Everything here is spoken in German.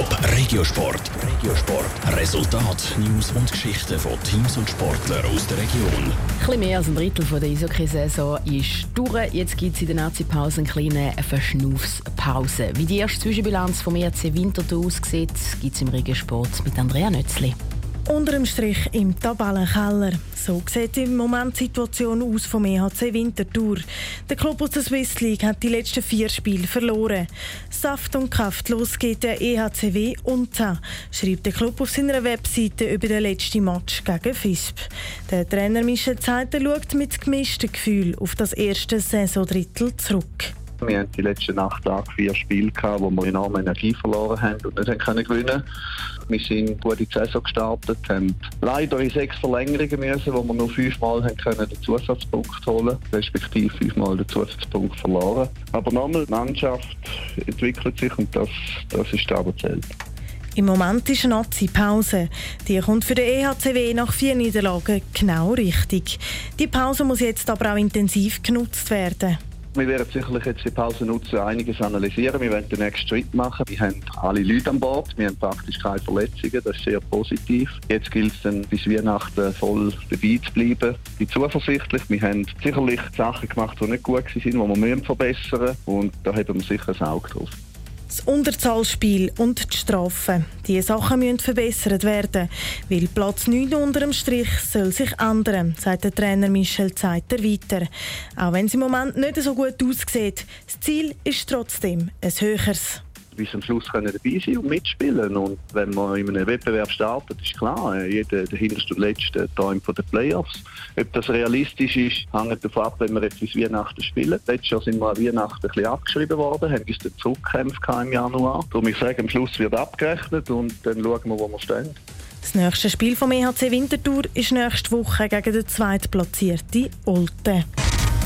Top Regiosport. Regiosport. Resultat, News und Geschichten von Teams und Sportlern aus der Region. Ein mehr als ein Drittel von der Eishockey-Saison ist durch. Jetzt gibt es in der Nazi-Pause eine kleine Verschnaufspause. Wie die erste Zwischenbilanz vom ERC Winterthur aussieht, gibt es im Regiosport mit Andrea Nötzli. Unter dem Strich im Tabellenkeller. So sieht im Moment die Situation aus vom EHC Winterthur. Der Club aus der Swiss League hat die letzten vier Spiele verloren. Saft und kraftlos geht der EHCW unter, schreibt der Club auf seiner Webseite über den letzten Match gegen FISP. Der Trainer Michel Zeiter schaut mit gemischten Gefühl auf das erste Saisondrittel zurück. Wir hatten die letzten acht Tage vier Spiele, gehabt, wo wir enorm Energie verloren haben und nicht können gewinnen Wir sind gut in die Saison gestartet, haben leider in sechs Verlängerungen müssen, wo wir nur fünfmal haben können den Zusatzpunkt holen respektive fünfmal den Zusatzpunkt verloren. Aber nochmal, die Mannschaft entwickelt sich und das, das ist was zählt. Im Moment ist eine Nazi-Pause. Die kommt für den EHCW nach vier Niederlagen genau richtig. Die Pause muss jetzt aber auch intensiv genutzt werden. Wir werden sicherlich jetzt die Pause nutzen, einiges analysieren. Wir werden den nächsten Schritt machen. Wir haben alle Leute an Bord. Wir haben praktisch keine Verletzungen. Das ist sehr positiv. Jetzt gilt es dann bis Weihnachten voll dabei zu bleiben. Ich bin zuversichtlich. Wir haben sicherlich Sachen gemacht, die nicht gut waren, die wir verbessern müssen. Und da haben wir sicher ein Auge drauf. Das Unterzahlspiel und die Strafen. Diese Sachen müssen verbessert werden, weil Platz 9 unter dem Strich soll sich ändern, sagt der Trainer Michel Zeiter weiter. Auch wenn es im Moment nicht so gut aussieht, das Ziel ist trotzdem ein höheres bis am Schluss können dabei sein und mitspielen. Und wenn man in einem Wettbewerb startet, ist klar, jeder, der hinterste und letzte träumt von den Playoffs. Ob das realistisch ist, hängt davon ab, wenn wir jetzt bis Weihnachten spielen. Letztes Jahr sind wir an Weihnachten ein bisschen abgeschrieben worden, haben uns dann zurückgekämpft im Januar. Darum ich sage, am Schluss wird abgerechnet und dann schauen wir, wo wir stehen. Das nächste Spiel vom EHC Winterthur ist nächste Woche gegen den zweitplatzierten Olten.